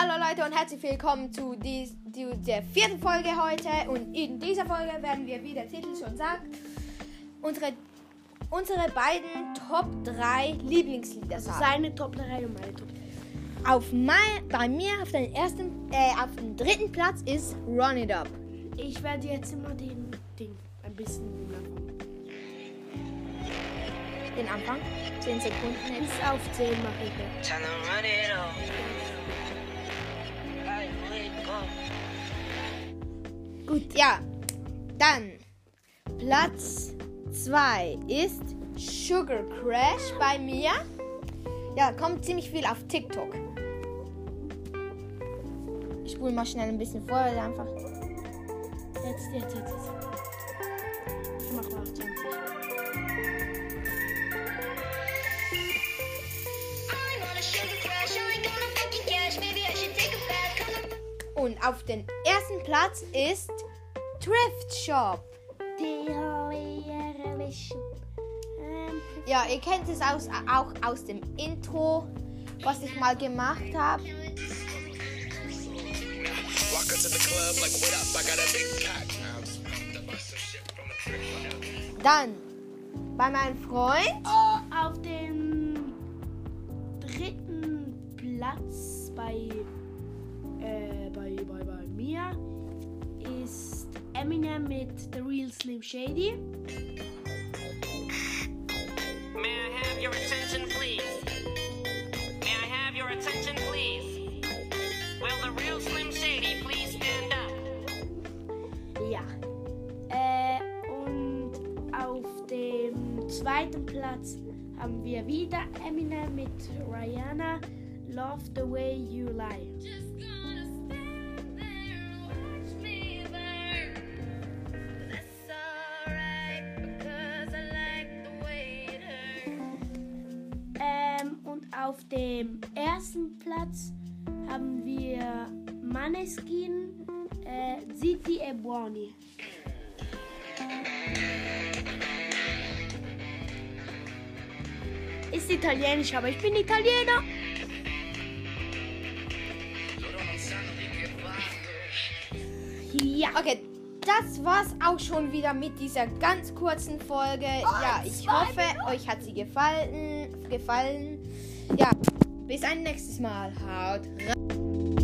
Hallo Leute und herzlich willkommen zu, dies, der vierten Folge heute. Und in dieser Folge werden wir, wie der Titel schon sagt, unsere, unsere beiden Top 3 Lieblingslieder Also sagen. seine Top 3 und meine Top 3. Auf mein, bei mir auf den ersten, äh, auf dem dritten Platz ist Run It Up. Ich werde jetzt immer den Ding ein bisschen anfangen. Den Anfang. 10 Sekunden jetzt. Bis auf 10 mache ich. Gut, ja. Dann Platz 2 ist Sugar Crash bei mir. Ja, kommt ziemlich viel auf TikTok. Ich spule mal schnell ein bisschen vor, einfach. Jetzt, jetzt, jetzt, jetzt. Ich mache mal 20. Und auf den ersten Platz ist Thrift Shop. Ja, ihr kennt es aus, auch aus dem Intro, was ich mal gemacht habe. Dann bei meinem Freund. Oh, auf dem dritten Platz bei, äh, bei, bei, bei mir ist Eminem mit The Real Slim Shady. May I have your attention, please? May I have your attention, please? Will the real Slim Shady please stand up? Ja. Äh, und auf dem zweiten Platz haben wir wieder Eminem mit Rihanna, Love the Way You Lie. Auf dem ersten Platz haben wir Maneskin, äh, Ziti e Buoni. Ist italienisch, aber ich bin Italiener. Ja. Okay, das war's auch schon wieder mit dieser ganz kurzen Folge. ja, ich hoffe, euch hat sie gefallen. gefallen. Ja, bis ein nächstes Mal. Haut rein.